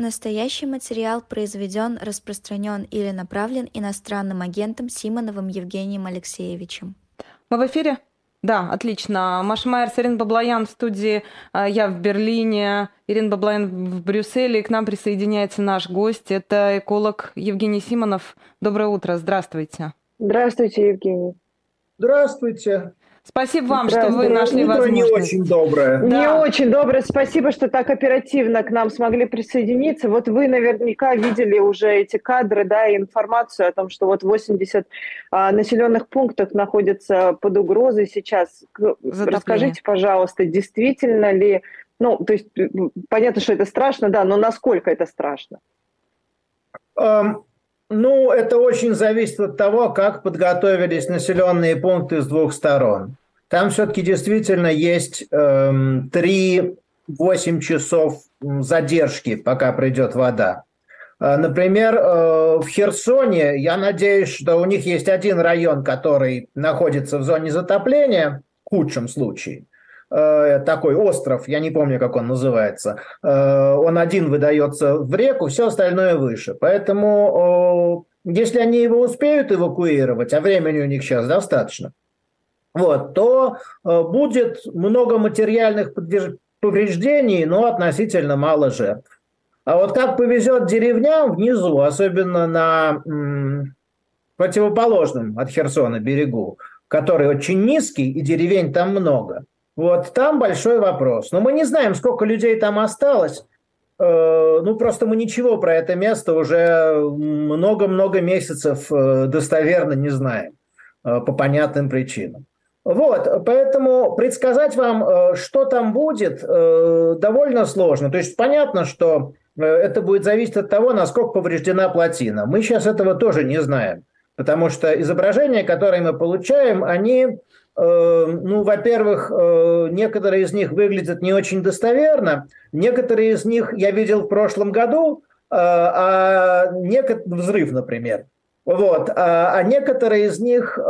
Настоящий материал произведен, распространен или направлен иностранным агентом Симоновым Евгением Алексеевичем. Мы в эфире? Да, отлично. Маша Майер, Ирина Баблоян в студии. А, я в Берлине, Ирина Баблоян в Брюсселе. И к нам присоединяется наш гость. Это эколог Евгений Симонов. Доброе утро. Здравствуйте. Здравствуйте, Евгений. Здравствуйте. Спасибо вам, что вы нашли Утро возможность. не очень доброе. Да. Не очень доброе. Спасибо, что так оперативно к нам смогли присоединиться. Вот вы наверняка видели уже эти кадры, да, и информацию о том, что вот 80 а, населенных пунктов находятся под угрозой сейчас. Затопление. Расскажите, пожалуйста, действительно ли, ну, то есть понятно, что это страшно, да, но насколько это страшно? Um... Ну, это очень зависит от того, как подготовились населенные пункты с двух сторон. Там все-таки действительно есть эм, 3-8 часов задержки, пока придет вода. Э, например, э, в Херсоне, я надеюсь, что у них есть один район, который находится в зоне затопления, в худшем случае. Э, такой остров, я не помню, как он называется, э, он один выдается в реку, все остальное выше. Поэтому, если они его успеют эвакуировать, а времени у них сейчас достаточно, вот, то э, будет много материальных повреждений, но относительно мало жертв. А вот как повезет деревням внизу, особенно на м, противоположном от Херсона берегу, который очень низкий, и деревень там много – вот там большой вопрос. Но мы не знаем, сколько людей там осталось. Э, ну, просто мы ничего про это место уже много-много месяцев э, достоверно не знаем по понятным причинам. Вот, поэтому предсказать вам, что там будет, довольно сложно. То есть понятно, что это будет зависеть от того, насколько повреждена плотина. Мы сейчас этого тоже не знаем, потому что изображения, которые мы получаем, они Э, ну, во-первых, э, некоторые из них выглядят не очень достоверно, некоторые из них я видел в прошлом году, э, а некоторые взрыв, например. Вот. А, а некоторые из них э,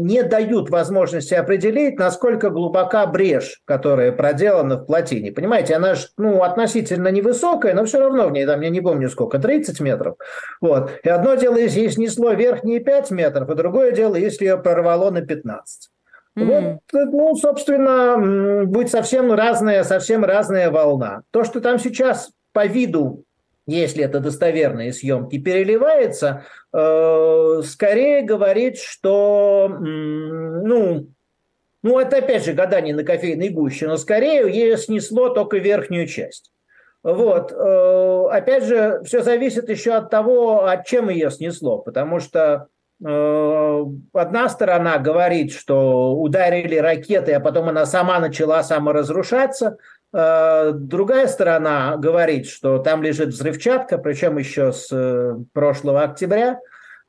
не дают возможности определить, насколько глубока брешь, которая проделана в плотине. Понимаете, она же ну, относительно невысокая, но все равно в ней, там, я не помню сколько, 30 метров. Вот. И одно дело, если ей снесло верхние 5 метров, а другое дело, если ее прорвало на 15. Mm-hmm. Вот, ну, собственно, будет совсем разная, совсем разная волна. То, что там сейчас по виду если это достоверные съемки, переливается, э, скорее говорит, что, ну, ну, это опять же гадание на кофейной гуще, но скорее ее снесло только верхнюю часть. Вот. Э, опять же, все зависит еще от того, от чем ее снесло, потому что э, одна сторона говорит, что ударили ракеты, а потом она сама начала саморазрушаться – другая сторона говорит, что там лежит взрывчатка, причем еще с э, прошлого октября.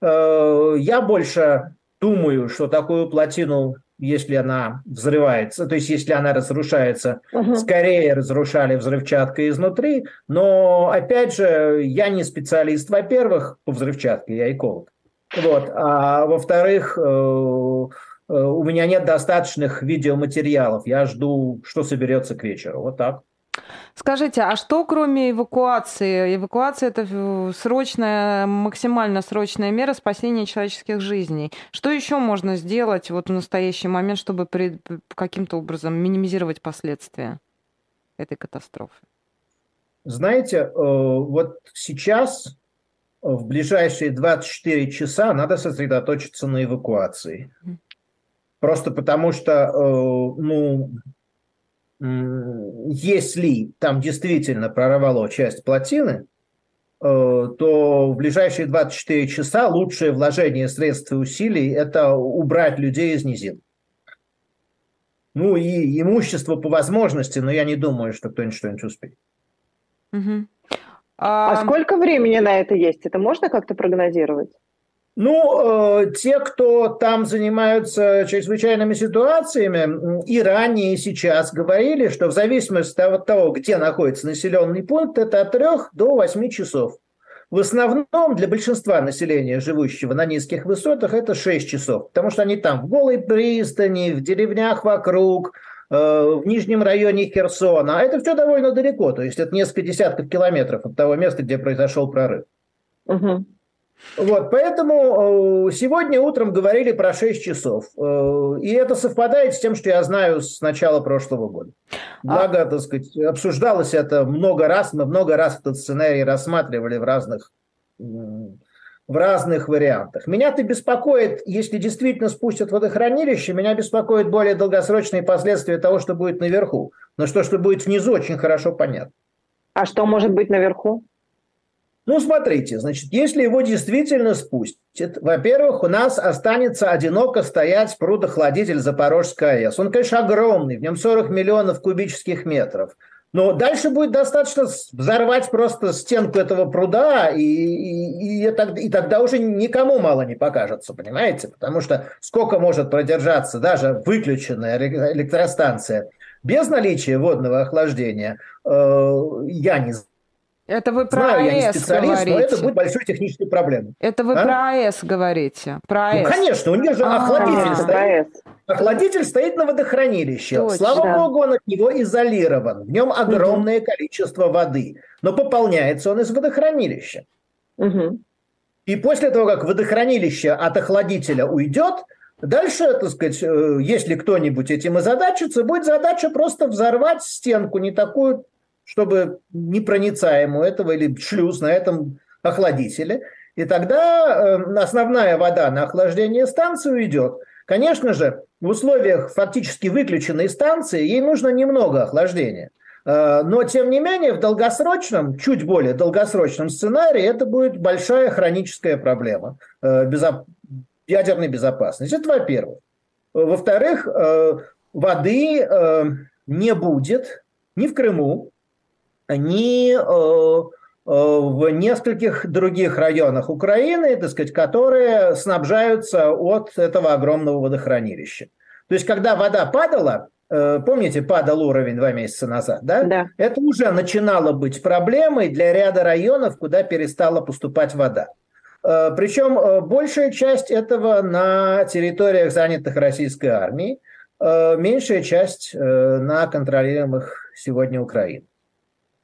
Э, я больше думаю, что такую плотину, если она взрывается, то есть если она разрушается, угу. скорее разрушали взрывчаткой изнутри. Но опять же, я не специалист, во-первых, по взрывчатке, я эколог. Вот. А во-вторых, Э, у меня нет достаточных видеоматериалов. Я жду, что соберется к вечеру. Вот так. Скажите, а что кроме эвакуации? Эвакуация – это срочная, максимально срочная мера спасения человеческих жизней. Что еще можно сделать вот в настоящий момент, чтобы при, каким-то образом минимизировать последствия этой катастрофы? Знаете, э, вот сейчас в ближайшие 24 часа надо сосредоточиться на эвакуации. Просто потому что, э, ну, если там действительно прорвало часть плотины, э, то в ближайшие 24 часа лучшее вложение средств и усилий – это убрать людей из низин. Ну и имущество по возможности, но я не думаю, что кто-нибудь что-нибудь успеет. Угу. А... а сколько времени на это есть? Это можно как-то прогнозировать? Ну, э, те, кто там занимаются чрезвычайными ситуациями, и ранее, и сейчас говорили, что в зависимости от того, где находится населенный пункт, это от 3 до 8 часов. В основном для большинства населения, живущего на низких высотах, это 6 часов, потому что они там в голой пристани, в деревнях вокруг, в нижнем районе Херсона. А это все довольно далеко, то есть это несколько десятков километров от того места, где произошел прорыв. Угу. Вот, поэтому сегодня утром говорили про 6 часов. И это совпадает с тем, что я знаю с начала прошлого года. Благо, а... так сказать, обсуждалось это много раз, мы много раз этот сценарий рассматривали в разных в разных вариантах. Меня-то беспокоит, если действительно спустят водохранилище, меня беспокоит более долгосрочные последствия того, что будет наверху. Но что, что будет внизу, очень хорошо понятно. А что может быть наверху? Ну, смотрите, значит, если его действительно спустят, во-первых, у нас останется одиноко стоять прудохладитель Запорожской АЭС. Он, конечно, огромный, в нем 40 миллионов кубических метров. Но дальше будет достаточно взорвать просто стенку этого пруда, и, и, и, и тогда уже никому мало не покажется, понимаете? Потому что сколько может продержаться даже выключенная электростанция без наличия водного охлаждения, э, я не знаю это вы про Знаю, АЭС я не специалист, говорите. но это будет большой технической проблемой. Это вы а? про АЭС говорите. Про АЭС. Ну, конечно, у нее же а, охладитель стоит. Охладитель стоит на водохранилище. Точно. Слава богу, он от него изолирован. В нем огромное угу. количество воды. Но пополняется он из водохранилища. Угу. И после того, как водохранилище от охладителя уйдет, дальше, так сказать, э, если кто-нибудь этим озадачится, будет задача просто взорвать стенку, не такую чтобы непроницаемую этого или шлюз на этом охладителе. И тогда э, основная вода на охлаждение станции уйдет. Конечно же, в условиях фактически выключенной станции ей нужно немного охлаждения. Э, но, тем не менее, в долгосрочном, чуть более долгосрочном сценарии это будет большая хроническая проблема э, безо... ядерной безопасности. Это во-первых. Во-вторых, воды не будет ни в Крыму, ни э, э, в нескольких других районах Украины, так сказать, которые снабжаются от этого огромного водохранилища. То есть, когда вода падала, э, помните, падал уровень два месяца назад, да? Да. Это уже начинало быть проблемой для ряда районов, куда перестала поступать вода. Причем большая часть этого на территориях, занятых российской армией, меньшая часть на контролируемых сегодня Украиной.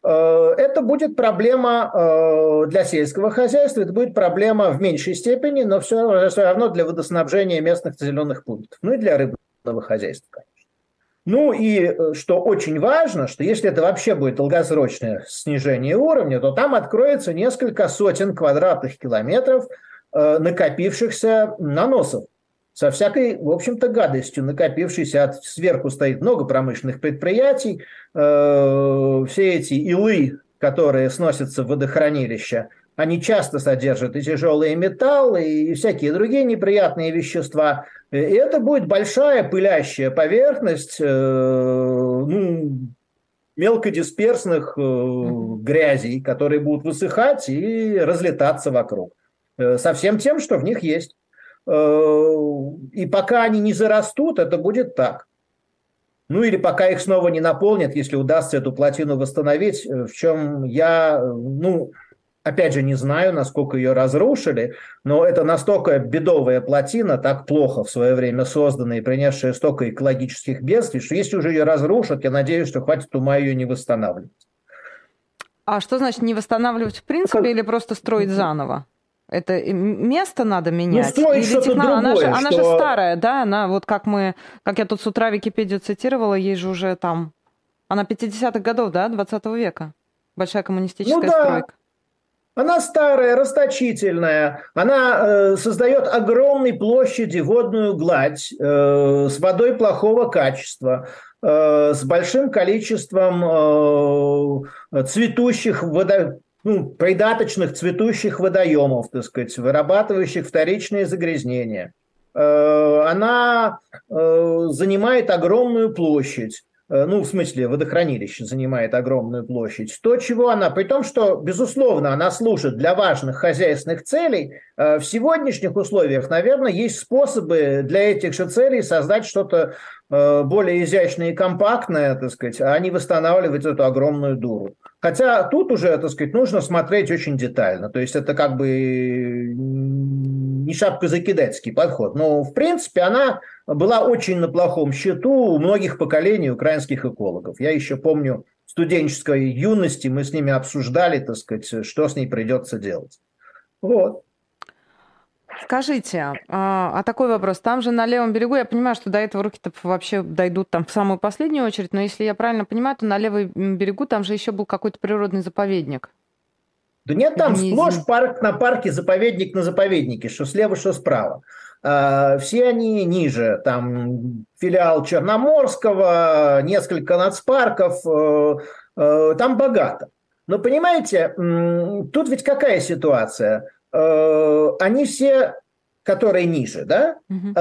Э, это будет проблема э, для сельского хозяйства, это будет проблема в меньшей степени, но все, все равно для водоснабжения местных населенных пунктов, ну и для рыбного хозяйства, конечно. Ну и э, что очень важно, что если это вообще будет долгосрочное снижение уровня, то там откроется несколько сотен квадратных километров накопившихся наносов со всякой, в общем-то, гадостью, накопившейся от сверху стоит много промышленных предприятий, э, все эти илы, которые сносятся в водохранилища, они часто содержат и тяжелые металлы, и всякие другие неприятные вещества. И это будет большая пылящая поверхность э, ну, мелкодисперсных э, грязей, которые будут высыхать и разлетаться вокруг. Э, со всем тем, что в них есть. Э, и пока они не зарастут, это будет так. Ну или пока их снова не наполнят, если удастся эту плотину восстановить, э, в чем я, ну, опять же, не знаю, насколько ее разрушили, но это настолько бедовая плотина, так плохо в свое время созданная и принесшая столько экологических бедствий, что если уже ее разрушат, я надеюсь, что хватит ума ее не восстанавливать. А что значит не восстанавливать в принципе как... или просто строить заново? Это место надо ну, менять? Ну, Или что-то техно... другое, она, же, что... она же старая, да? Она вот как мы, как я тут с утра Википедию цитировала, ей же уже там... Она 50-х годов, да, 20 века. Большая коммунистическая ну, да. стройка. Она старая, расточительная, она э, создает огромной площади водную гладь э, с водой плохого качества, э, с большим количеством э, цветущих водо ну, придаточных цветущих водоемов, так сказать, вырабатывающих вторичные загрязнения. Э, она э, занимает огромную площадь э, ну, в смысле, водохранилище занимает огромную площадь, то, чего она, при том, что, безусловно, она служит для важных хозяйственных целей, в сегодняшних условиях, наверное, есть способы для этих же целей создать что-то более изящное и компактное, так сказать, а не восстанавливать эту огромную дуру. Хотя тут уже, так сказать, нужно смотреть очень детально. То есть это как бы не шапкозакидательский подход, но в принципе она была очень на плохом счету у многих поколений украинских экологов. Я еще помню студенческой юности мы с ними обсуждали, так сказать, что с ней придется делать. Вот. Скажите, а, а такой вопрос. Там же на левом берегу, я понимаю, что до этого руки-то вообще дойдут там в самую последнюю очередь, но если я правильно понимаю, то на левом берегу там же еще был какой-то природный заповедник. Да нет, там Вниз. сплошь парк на парке, заповедник на заповеднике, что слева, что справа. А, все они ниже, там филиал Черноморского, несколько нацпарков, э, э, там богато. Но понимаете, тут ведь какая ситуация? Э, они все, которые ниже, да, угу.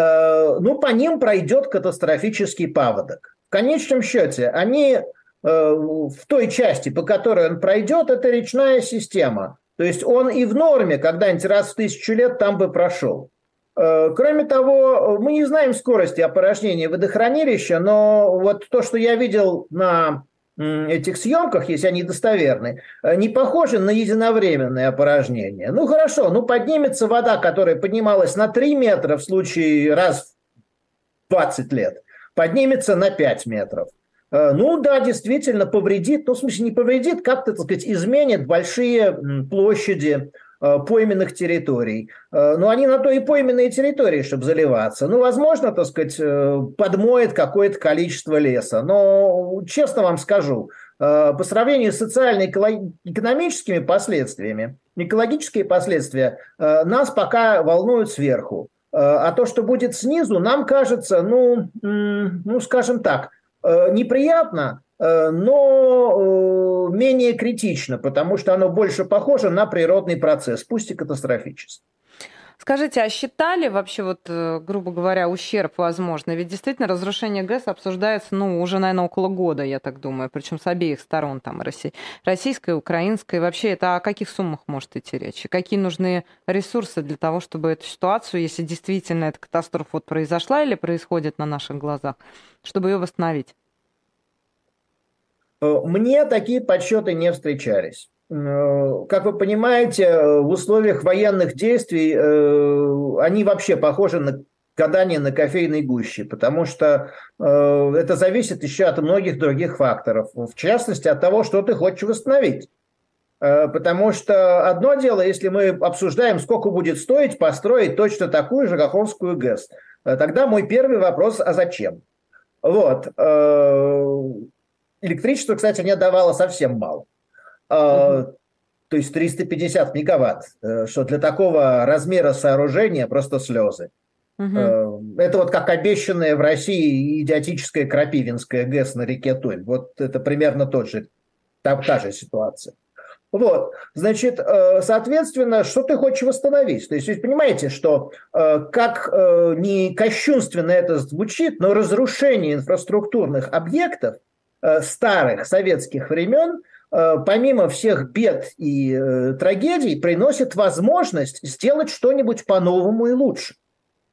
ну, по ним пройдет катастрофический паводок. В конечном счете, они в той части, по которой он пройдет, это речная система. То есть он и в норме когда-нибудь раз в тысячу лет там бы прошел. Э, кроме того, мы не знаем скорости опорожнения водохранилища, но вот то, что я видел на этих съемках, если они достоверны, э, не похоже на единовременное опорожнение. Ну хорошо, ну поднимется вода, которая поднималась на 3 метра в случае раз в 20 лет, поднимется на 5 метров. Э, ну да, действительно повредит, ну в смысле не повредит, как-то, так сказать, изменит большие площади пойменных территорий. Э, но они на то и пойменные территории, чтобы заливаться. Ну, возможно, так сказать, э, подмоет какое-то количество леса. Но, честно вам скажу, по сравнению с социально-экономическими последствиями, экологические последствия нас пока волнуют сверху. А то, что будет снизу, нам кажется, ну, ну скажем так, неприятно, Э, но э, менее критично, потому что оно больше похоже на природный процесс, пусть и катастрофический. Скажите, а считали вообще, вот, э, грубо говоря, ущерб возможно? Ведь действительно разрушение ГЭС обсуждается, ну, уже, наверное, около года, я так думаю, причем с обеих сторон, там, российской, украинской. Вообще это о каких суммах может идти речь? И какие нужны ресурсы для того, чтобы эту ситуацию, если действительно эта катастрофа вот произошла или происходит на наших глазах, чтобы ее восстановить? Э, мне такие подсчеты не встречались. Э, как вы понимаете, э, в условиях военных действий они вообще похожи на гадание на кофейной гуще, потому что это зависит еще от многих других факторов, в частности от того, что ты хочешь восстановить. Потому что одно дело, если мы обсуждаем, сколько будет стоить построить точно такую же Каховскую ГЭС, тогда мой первый вопрос, а зачем? Вот. Электричество, кстати, не давало совсем мало. Угу. То есть 350 мегаватт, э, что для такого размера сооружения просто слезы. Угу. Это вот как обещанная в России идиотическая Крапивинская ГЭС на реке Туль. Вот это примерно тот же, та, та же ситуация. Вот, значит, э, соответственно, что ты хочешь восстановить? То есть, вы понимаете, что как не кощунственно это звучит, но разрушение инфраструктурных объектов – старых советских времен, э, помимо всех бед и э, трагедий, приносит возможность сделать что-нибудь по-новому и лучше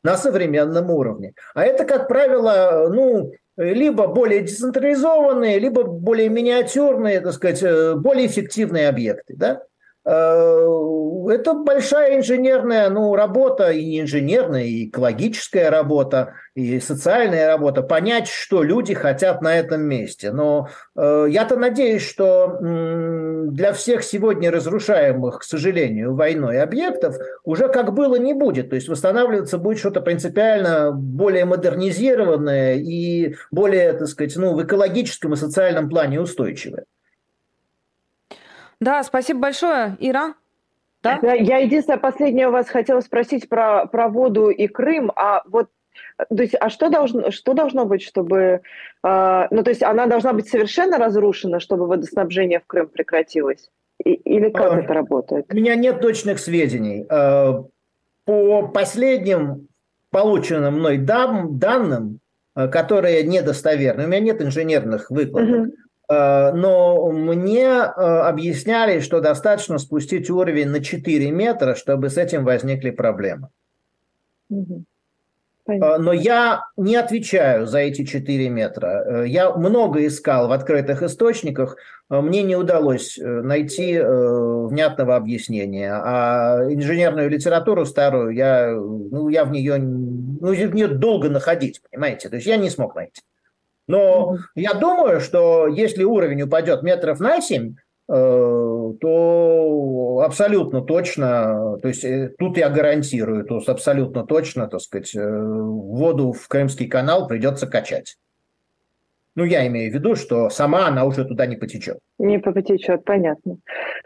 на современном уровне. А это, как правило, ну, либо более децентрализованные, либо более миниатюрные, так сказать, более эффективные объекты. Да? Э, это большая инженерная ну, работа, и инженерная, и экологическая работа, и социальная работа, понять, что люди хотят на этом месте. Но э, я-то надеюсь, что э, для всех сегодня разрушаемых, к сожалению, войной объектов уже как было не будет. То есть восстанавливаться будет что-то принципиально более модернизированное и более, так сказать, ну, в экологическом и социальном плане устойчивое. Да, спасибо большое, Ира. Да? Я единственное, последнее у вас хотела спросить про, про воду и Крым, а вот то есть, а что должно, что должно быть, чтобы... Э, ну, то есть она должна быть совершенно разрушена, чтобы водоснабжение в Крым прекратилось? И, или как э, это работает? У меня нет точных сведений. Э, по последним полученным мной дан, данным, которые недостоверны, у меня нет инженерных выкладок, угу. Э, но мне э, объясняли, что достаточно спустить уровень на 4 метра, чтобы с этим возникли проблемы. Понятно. Но я не отвечаю за эти 4 метра. Я много искал в открытых источниках, мне не удалось найти внятного объяснения. А инженерную литературу старую я, ну, я в нее, ну, в нее долго находить, понимаете? То есть я не смог найти. Но я думаю, что если уровень упадет метров на 7, Э, то абсолютно точно, то есть э, тут я гарантирую, то есть абсолютно точно, так сказать, э, воду в Крымский канал придется качать. Ну, я имею в виду, что сама она уже туда не потечет. Не потечет, понятно.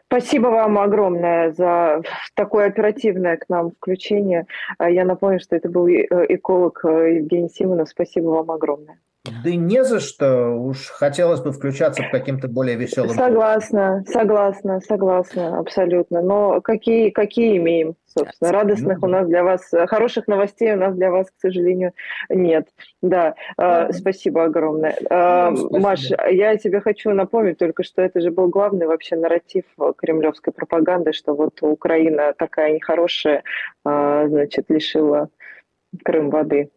Спасибо вам огромное за такое оперативное к нам включение. А я напомню, что это был эколог Евгений Симонов. Спасибо вам огромное. Да не за что. Уж хотелось бы включаться в каким-то более веселым. Согласна, согласна, согласна, абсолютно. Но какие, какие имеем, собственно? Радостных у нас для вас, хороших новостей у нас для вас, к сожалению, нет. Да, да. спасибо огромное. Спасибо. Маш, я тебе хочу напомнить только, что это же был главный вообще нарратив кремлевской пропаганды, что вот Украина такая нехорошая, значит, лишила Крым воды.